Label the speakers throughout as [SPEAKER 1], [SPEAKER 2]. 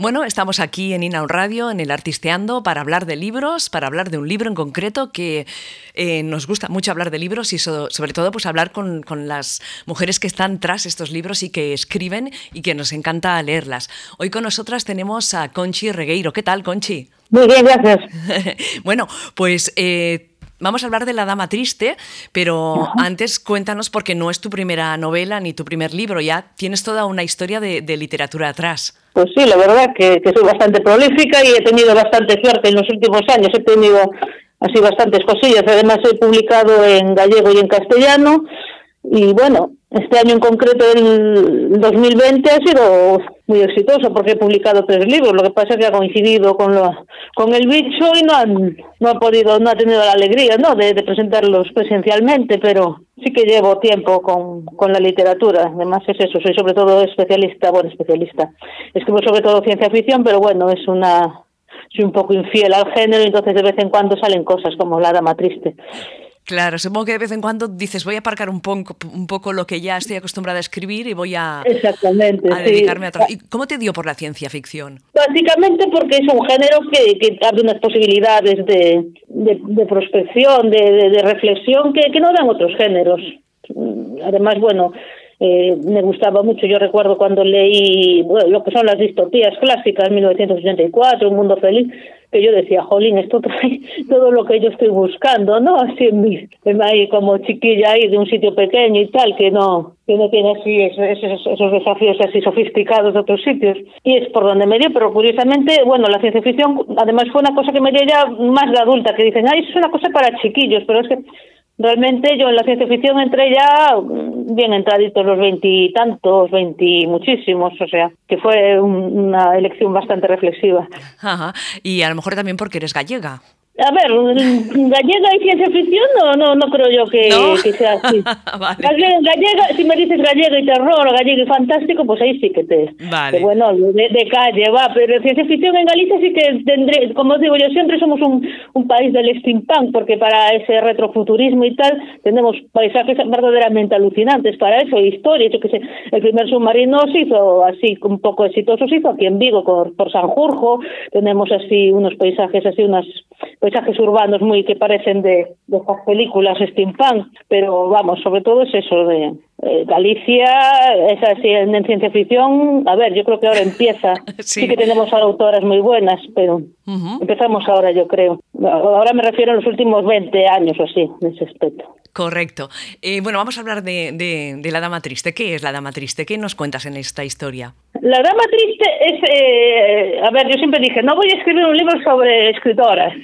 [SPEAKER 1] Bueno, estamos aquí en Inaun Radio, en el Artisteando, para hablar de libros, para hablar de un libro en concreto que eh, nos gusta mucho hablar de libros y sobre todo pues hablar con, las mujeres que están tras estos libros y que escriben y que nos encanta leerlas. Hoy con nosotras tenemos a Conchi Regueiro. ¿Qué tal, Conchi?
[SPEAKER 2] Muy bien, gracias.
[SPEAKER 1] bueno, pues... Eh, Vamos a hablar de La Dama Triste, pero antes cuéntanos, porque no es tu primera novela ni tu primer libro, ya tienes toda una historia de, literatura atrás.
[SPEAKER 2] Pues sí, la verdad que, soy bastante prolífica y he tenido bastante suerte en los últimos años. He tenido así bastantes cosillas. Además, he publicado en gallego y en castellano. Y bueno, este año en concreto, el 2020, ha sido muy exitoso porque he publicado tres libros. Lo que pasa es que ha coincidido con lo, con el bicho y no han, no ha podido, no ha tenido la alegría, ¿no? De, presentarlos presencialmente, pero sí que llevo tiempo con, con la literatura. Además es eso, soy sobre todo especialista, bueno, especialista. Escribo sobre todo ciencia ficción, pero bueno, es una, soy un poco infiel al género, entonces de vez en cuando salen cosas como La Dama Triste.
[SPEAKER 1] Claro, supongo que de vez en cuando dices, voy a aparcar un poco, un poco lo que ya estoy acostumbrada a escribir y voy a,
[SPEAKER 2] Exactamente,
[SPEAKER 1] dedicarme a ¿Y cómo te dio por la ciencia ficción?
[SPEAKER 2] Básicamente porque es un género que, que abre unas posibilidades de, de, prospección, de, de, reflexión que, que no dan otros géneros. Además, bueno, eh, me gustaba mucho. Yo recuerdo cuando leí lo que son las distopías clásicas, 1984, Un Mundo Feliz, que yo decía, jolín, esto trae todo lo que yo estoy buscando, ¿no? Así en mi, ahí como chiquilla ahí de un sitio pequeño y tal, que no, que no tiene así esos, esos, desafíos así sofisticados de otros sitios. Y es por donde me dio, pero curiosamente, bueno, la ciencia ficción además fue una cosa que me dio ya más de adulta, que dicen, ay, es una cosa para chiquillos, pero es que realmente yo en la ciencia ficción entré ya mm, bien entraditos los veintitantos, veinti muchísimos, o sea, que fue una elección bastante reflexiva.
[SPEAKER 1] Ajá. Y a lo mejor también porque eres gallega.
[SPEAKER 2] A ver, gallega y ciencia ficción no, no, no creo yo que, sea así. gallega, si me dices gallega y terror, gallega y fantástico, pues ahí sí que te...
[SPEAKER 1] Vale.
[SPEAKER 2] bueno, de, calle va, pero ciencia ficción en Galicia sí que tendré, como digo yo, siempre somos un, un país del steampunk, porque para ese retrofuturismo y tal tenemos paisajes verdaderamente alucinantes para eso, historias, yo que sé, el primer submarino se hizo así un poco exitoso, se hizo aquí en Vigo por, por Sanjurjo, tenemos así unos paisajes, así unas paisajes urbanos muy que parecen de, de estas películas steampunk, pero vamos, sobre todo es eso de eh, Galicia, es así en, ciencia ficción, a ver, yo creo que ahora empieza, sí, que tenemos autoras muy buenas, pero empezamos ahora yo creo. Ahora me refiero a los últimos 20 años o así, en ese aspecto.
[SPEAKER 1] Correcto. Eh, bueno, vamos a hablar de, de, La Dama Triste. ¿Qué es La Dama Triste? ¿Qué nos cuentas en esta historia?
[SPEAKER 2] La Dama Triste es, eh, a ver, yo siempre dije, no voy a escribir un libro sobre escritoras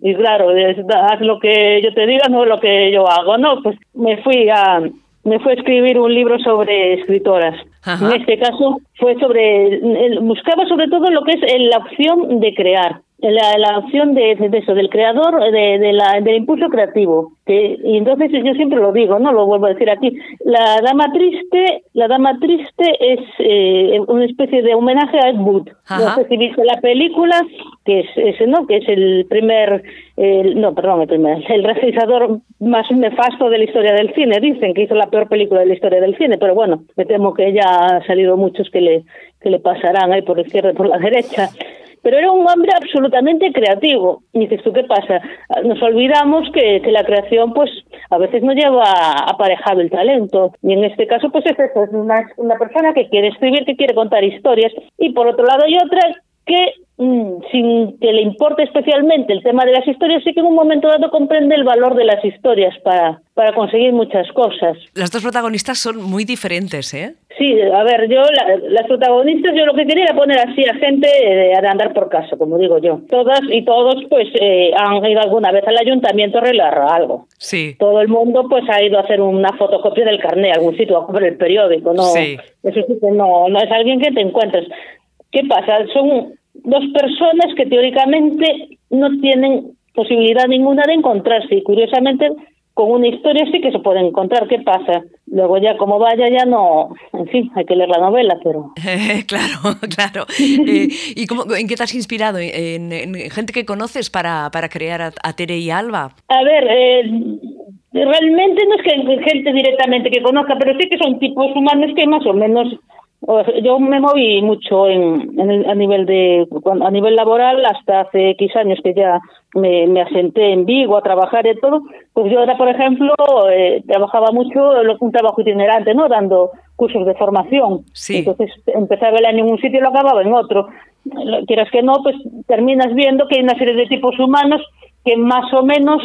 [SPEAKER 2] y claro, haz lo que yo te diga, no lo que yo hago, ¿no? Pues me fui a, me fui a escribir un libro sobre escritoras. En este caso fue sobre, buscaba sobre todo lo que es la opción de crear la, la opción de, de, eso, del creador, de, de la, del impulso creativo. Que, y entonces yo siempre lo digo, no lo vuelvo a decir aquí. La dama triste, la dama triste es eh, una especie de homenaje a Ed Wood. No sé si viste la película, que es ese, ¿no? Que es el primer, no, perdón, el primer, el realizador más nefasto de la historia del cine. Dicen que hizo la peor película de la historia del cine, pero bueno, me temo que ya ha salido muchos que le que le pasarán ahí por la izquierda y por la derecha pero era un hombre absolutamente creativo. Y dices, ¿tú qué pasa? Nos olvidamos que, la creación, pues, a veces no lleva aparejado el talento. Y en este caso, pues, es una, una persona que quiere escribir, que quiere contar historias. Y por otro lado hay otra que mm, sin que le importe especialmente el tema de las historias, sí que en un momento dado comprende el valor de las historias para, para conseguir muchas cosas.
[SPEAKER 1] Las dos protagonistas son muy diferentes, ¿eh?
[SPEAKER 2] Sí, a ver, yo, las protagonistas, yo lo que quería era poner así a gente de, andar por casa, como digo yo. Todas y todos, pues, eh, han ido alguna vez al ayuntamiento a arreglar algo.
[SPEAKER 1] Sí.
[SPEAKER 2] Todo el mundo, pues, ha ido a hacer una fotocopia del carnet, algún sitio, a comprar el periódico, ¿no?
[SPEAKER 1] Sí.
[SPEAKER 2] Eso sí que no, no es alguien que te encuentres. ¿Qué pasa? Son dos personas que teóricamente no tienen posibilidad ninguna de encontrarse y curiosamente con una historia sí que se puede encontrar. ¿Qué pasa? Luego ya como vaya ya no, en fin, hay que leer la novela, pero...
[SPEAKER 1] claro, claro. Eh, ¿Y cómo, en qué te has inspirado? ¿En, gente que conoces para, para crear a, Tere y Alba?
[SPEAKER 2] A ver, eh, realmente no es que gente directamente que conozca, pero sí que son tipos humanos que más o menos yo me moví mucho en, a nivel de a nivel laboral hasta hace X años que ya me, me asenté en Vigo a trabajar y todo. Pues yo era por ejemplo eh, trabajaba mucho un trabajo itinerante no dando cursos de formación.
[SPEAKER 1] Sí.
[SPEAKER 2] entonces empezaba el año en un sitio y lo acababa en otro. Quieras que no pues terminas viendo que hay una serie de tipos humanos que más o menos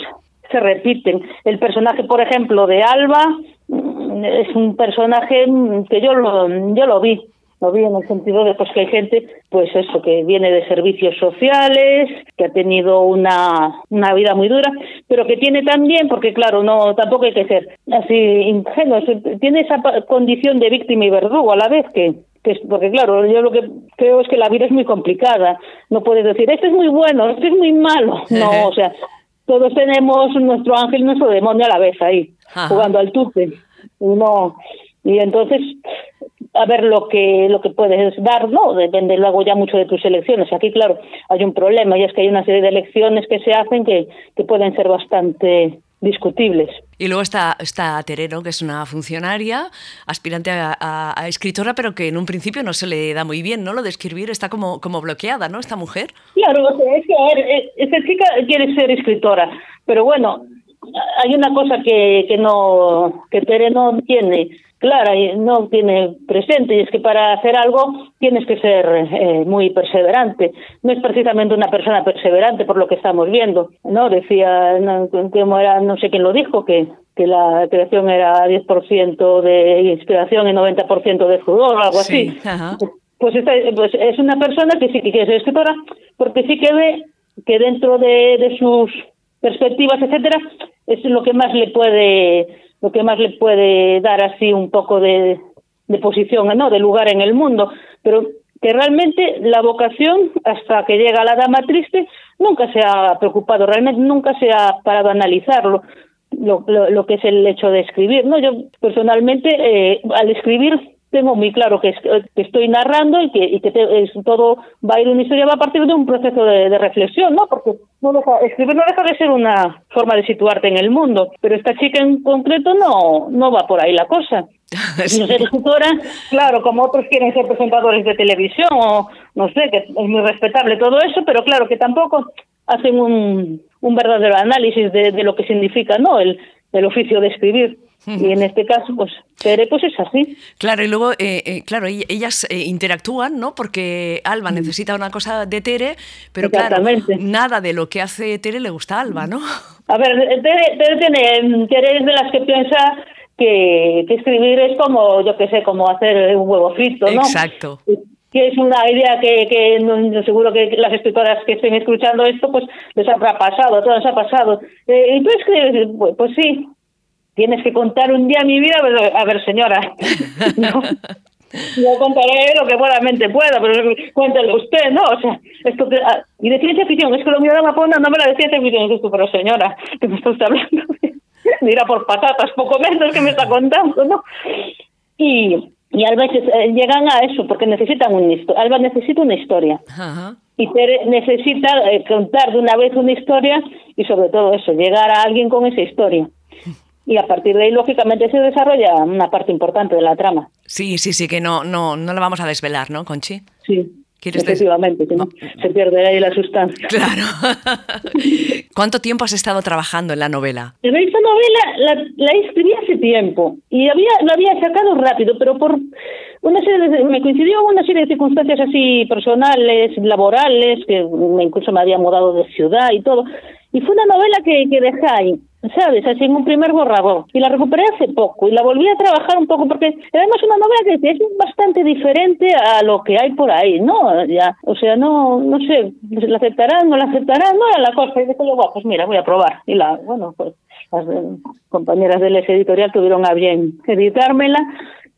[SPEAKER 2] se repiten. El personaje por ejemplo de Alba es un personaje que yo lo, yo lo vi, lo vi en el sentido de pues que hay gente, pues eso, que viene de servicios sociales, que ha tenido una, una vida muy dura, pero que tiene también, porque claro, no tampoco hay que ser así ingenuo, tiene esa condición de víctima y verdugo a la vez que, que porque claro, yo lo que creo es que la vida es muy complicada, no puedes decir, esto es muy bueno, esto es muy malo, no, o sea, todos tenemos nuestro ángel y nuestro demonio a la vez ahí, jugando al tupe. Uno, y entonces, a ver lo que lo que puedes dar, ¿no? Depende luego ya mucho de tus elecciones. Aquí, claro, hay un problema y es que hay una serie de elecciones que se hacen que, que pueden ser bastante discutibles.
[SPEAKER 1] Y luego está, está Terero, que es una funcionaria, aspirante a, a, escritora, pero que en un principio no se le da muy bien, ¿no? Lo de escribir está como, como bloqueada, ¿no? Esta mujer.
[SPEAKER 2] Claro, es que esta chica quiere ser escritora, pero bueno, hay una cosa que, que no que Tere no tiene clara y no tiene presente y es que para hacer algo tienes que ser eh, muy perseverante. No es precisamente una persona perseverante por lo que estamos viendo no decía no, era, no sé quién lo dijo que que la creación era 10% de inspiración y 90% de sudor o algo
[SPEAKER 1] sí,
[SPEAKER 2] así pues, esta, pues es una persona que sí que quiere ser escritora porque sí que ve que dentro de, de sus perspectivas etcétera es lo que más le puede lo que más le puede dar así un poco de, de posición, ¿no? de lugar en el mundo, pero que realmente la vocación, hasta que llega la dama triste, nunca se ha preocupado, realmente nunca se ha parado a analizarlo, lo, lo, lo que es el hecho de escribir. ¿no? Yo personalmente, eh, al escribir, tengo muy claro que, que estoy narrando y que, y que te, es, todo va a ir una historia, va a partir de un proceso de, de reflexión, ¿no? Porque no deja, escribir no deja de ser una forma de situarte en el mundo, pero esta chica en concreto no, no va por ahí la cosa.
[SPEAKER 1] Sí.
[SPEAKER 2] ser escritora, claro, como otros quieren ser presentadores de televisión o no sé, que es muy respetable todo eso, pero claro que tampoco hacen un, un verdadero análisis de, de lo que significa, ¿no? El, el oficio de escribir. Y en este caso, pues, Tere, pues es así.
[SPEAKER 1] Claro, y luego, eh, eh, claro, ellas eh, interactúan, ¿no? Porque Alba necesita una cosa de Tere, pero claro, nada de lo que hace Tere le gusta a Alba, ¿no?
[SPEAKER 2] A ver, Tere, Tere tiene, Tere es de las que piensa que, que escribir es como, yo qué sé, como hacer un huevo frito, ¿no?
[SPEAKER 1] Exacto
[SPEAKER 2] que es una idea que, que seguro que las escritoras que estén escuchando esto pues les habrá pasado, a todas ha pasado. Eh, y tú escribes, pues, pues sí, tienes que contar un día mi vida, a ver señora, no, yo contaré lo que buenamente pueda, pero cuéntelo usted, ¿no? O sea, esto que, ah, y de ciencia ficción, es que lo mío de Amapona no me la de ciencia ficción, es pero señora, que me está usted hablando, mira por patatas, poco menos que me está contando, ¿no? Y, y Alba eh, llegan a eso porque necesitan una historia. Alba necesita una historia.
[SPEAKER 1] Ajá.
[SPEAKER 2] Y Tere necesita eh, contar de una vez una historia y sobre todo eso, llegar a alguien con esa historia. Y a partir de ahí, lógicamente, se desarrolla una parte importante de la trama.
[SPEAKER 1] Sí, sí, sí, que no, no, no la vamos a desvelar, ¿no, Conchi?
[SPEAKER 2] Sí. Efectivamente, des... no, se pierde ahí la sustancia.
[SPEAKER 1] Claro. ¿Cuánto tiempo has estado trabajando en la novela?
[SPEAKER 2] En esta novela la, la escribí hace tiempo y había lo había sacado rápido, pero por una serie de, me coincidió una serie de circunstancias así personales, laborales, que incluso me había mudado de ciudad y todo. Y fue una novela que, que dejé ahí. ¿Sabes? Así en un primer borrador. Y la recuperé hace poco y la volví a trabajar un poco porque además una novela que es bastante diferente a lo que hay por ahí, ¿no? Ya, o sea, no, no sé, la aceptarán, no la aceptarán, no era la cosa. Y dije yo, bueno, pues mira, voy a probar. Y la, bueno, pues las compañeras del editorial tuvieron a bien editármela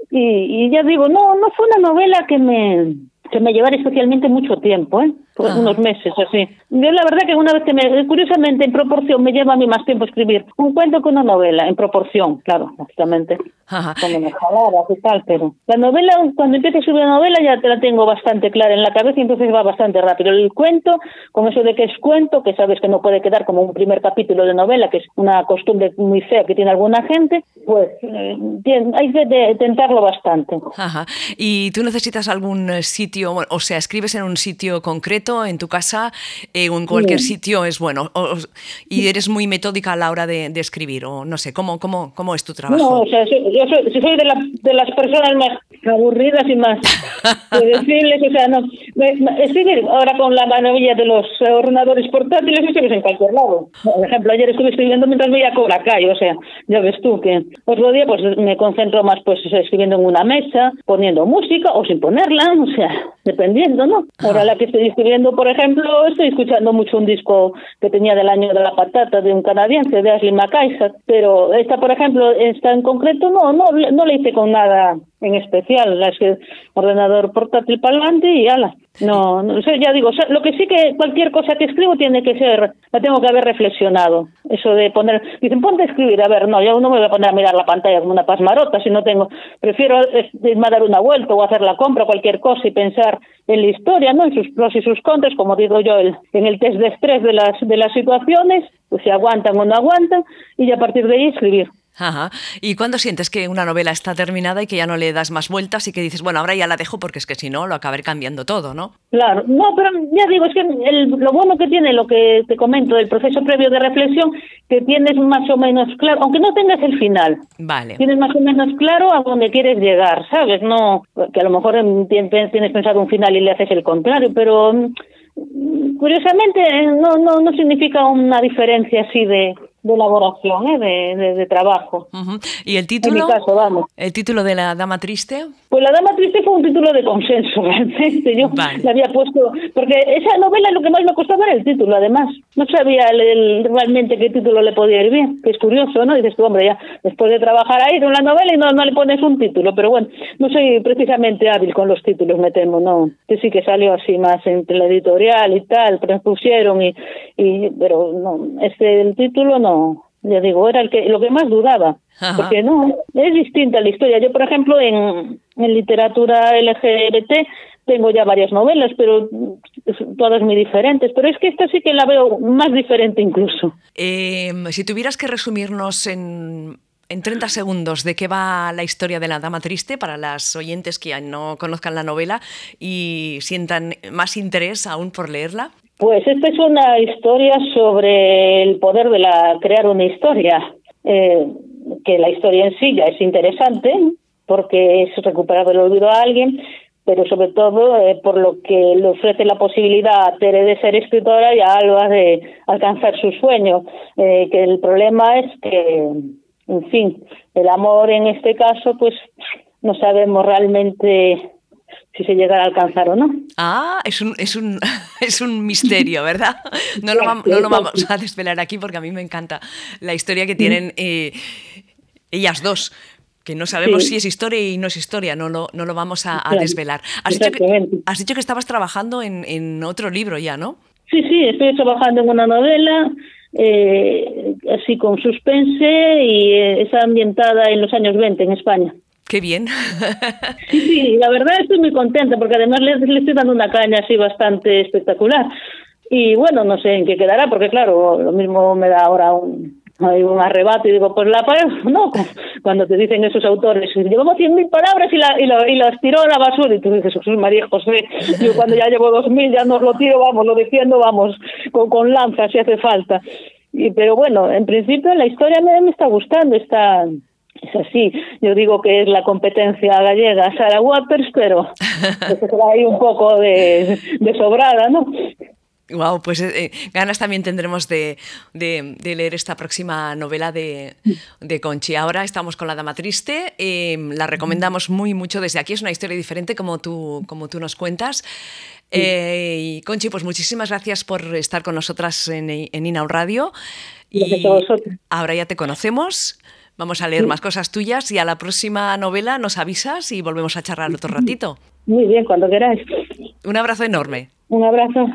[SPEAKER 2] y, y ya digo, no, no fue una novela que me que me llevara especialmente mucho tiempo, ¿eh? Por unos meses así. Yo la verdad que una vez que me, curiosamente en proporción me lleva a mí más tiempo escribir un cuento que una novela, en proporción, claro, básicamente. Cuando me jalaba y tal, pero la novela, cuando empiezo a escribir una novela ya te la tengo bastante clara en la cabeza y entonces va bastante rápido. El cuento, con eso de que es cuento, que sabes que no puede quedar como un primer capítulo de novela, que es una costumbre muy fea que tiene alguna gente, pues eh, hay que tentarlo bastante.
[SPEAKER 1] Ajá. ¿Y tú necesitas algún sitio, o sea, escribes en un sitio concreto, en tu casa, eh, o en cualquier sitio es bueno, y eres muy metódica a la hora de, escribir, o no sé, ¿cómo, cómo, cómo es tu trabajo?
[SPEAKER 2] No, o sea, yo soy, soy de, la, de las personas más aburridas y más decirles, o sea, no, escribir ahora con la maravilla de los ordenadores portátiles, escribes en cualquier lado. Por ejemplo, ayer estuve escribiendo mientras veía Cobra Kai, o sea, ya ves tú que otro día pues me concentro más pues escribiendo en una mesa, poniendo música o sin ponerla, o sea, dependiendo, ¿no? Ahora la que estoy escribiendo, por ejemplo, estoy escuchando mucho un disco que tenía del año de la patata de un canadiense, de Ashley McIsaac, pero esta, por ejemplo, esta en concreto no, no, no le hice con nada en especial, es que ordenador portátil para adelante y ala. No, no ya digo, lo que sí que cualquier cosa que escribo tiene que ser, la tengo que haber reflexionado. Eso de poner, dicen, ponte a escribir, a ver, no, yo no me voy a poner a mirar la pantalla como una pasmarota, si no tengo, prefiero irme a dar una vuelta o hacer la compra, cualquier cosa y pensar en la historia, ¿no? En sus pros y sus contras, como digo yo, el, en el test de estrés de las, de las situaciones, pues si aguantan o no aguantan, y a partir de ahí escribir.
[SPEAKER 1] Ajá. ¿Y cuándo sientes que una novela está terminada y que ya no le das más vueltas y que dices, bueno, ahora ya la dejo porque es que si no lo acabaré cambiando todo, ¿no?
[SPEAKER 2] Claro, no, pero ya digo, es que lo bueno que tiene lo que te comento del proceso previo de reflexión, que tienes más o menos claro, aunque no tengas el final,
[SPEAKER 1] vale.
[SPEAKER 2] tienes más o menos claro a dónde quieres llegar, ¿sabes? No, que a lo mejor tienes pensado un final y le haces el contrario, pero mm, curiosamente no, no, no significa una diferencia así de de elaboración, ¿eh? de, de, trabajo.
[SPEAKER 1] ¿Y el título?
[SPEAKER 2] En caso, vamos.
[SPEAKER 1] ¿El título de La Dama Triste?
[SPEAKER 2] Pues La Dama Triste fue un título de consenso, realmente. Yo le había puesto... Porque esa novela lo que más me costaba era el título, además. No sabía realmente qué título le podía ir bien, que es curioso, ¿no? Dices tú, hombre, ya después de trabajar ahí con la novela y no, no le pones un título. Pero bueno, no soy precisamente hábil con los títulos, me temo, ¿no? Que sí que salió así más entre la editorial y tal, pero pusieron y... y pero no, este, el título no ya digo, era el que, lo que más dudaba, porque no, es distinta la historia. Yo, por ejemplo, en, en literatura LGBT tengo ya varias novelas, pero todas muy diferentes, pero es que esta sí que la veo más diferente incluso.
[SPEAKER 1] Em, si tuvieras que resumirnos en, en 30 segundos de qué va la historia de la Dama Triste para las oyentes que no conozcan la novela y sientan más interés aún por leerla.
[SPEAKER 2] Pues esta es una historia sobre el poder de la crear una historia, eh, que la historia en sí ya es interesante porque es recuperar el olvido a alguien, pero sobre todo eh, por lo que le ofrece la posibilidad a Tere de ser escritora y a Alba de alcanzar su sueño. Eh, que el problema es que, en fin, el amor en este caso, pues no sabemos realmente si se llega a alcanzar o no.
[SPEAKER 1] Ah, es un, es un, es un misterio, ¿verdad? No lo, no lo vamos a desvelar aquí porque a mí me encanta la historia que tienen eh, ellas dos que no sabemos si es historia y no es historia, no lo, no lo vamos a, desvelar. Has dicho, que, has dicho que estabas trabajando en, en otro libro ya, ¿no?
[SPEAKER 2] Sí, sí, estoy trabajando en una novela, eh, así con suspense, y eh, está ambientada en los años 20 en España.
[SPEAKER 1] Qué bien.
[SPEAKER 2] Sí, sí, la verdad estoy muy contenta porque además le, estoy dando una caña así bastante espectacular. Y bueno, no sé en qué quedará porque claro, lo mismo me da ahora un, un arrebato y digo, pues la no, cuando te dicen esos autores, llevamos cien mil palabras y, la, y, las tiró a la basura y tú dices, Jesús María José, yo cuando ya llevo dos mil ya nos lo tiro, vamos, lo defiendo, vamos, con, con lanza si hace falta. Y, pero bueno, en principio la historia me, me está gustando, está es así. Yo digo que es la competencia gallega Sara Waters, pero pues ahí un poco de, sobrada, ¿no?
[SPEAKER 1] Wow, pues eh, ganas también tendremos de, de, leer esta próxima novela de, de, Conchi. Ahora estamos con La Dama Triste, em, la recomendamos muy mucho desde aquí, es una historia diferente como tú, como tú nos cuentas. Eh, y Conchi, pues muchísimas gracias por estar con nosotras en, en Inaun Radio.
[SPEAKER 2] y
[SPEAKER 1] ahora ya te conocemos. Vamos a leer más cosas tuyas y a la próxima novela nos avisas y volvemos a charlar otro ratito.
[SPEAKER 2] Muy bien, cuando queráis.
[SPEAKER 1] Un abrazo enorme.
[SPEAKER 2] Un abrazo.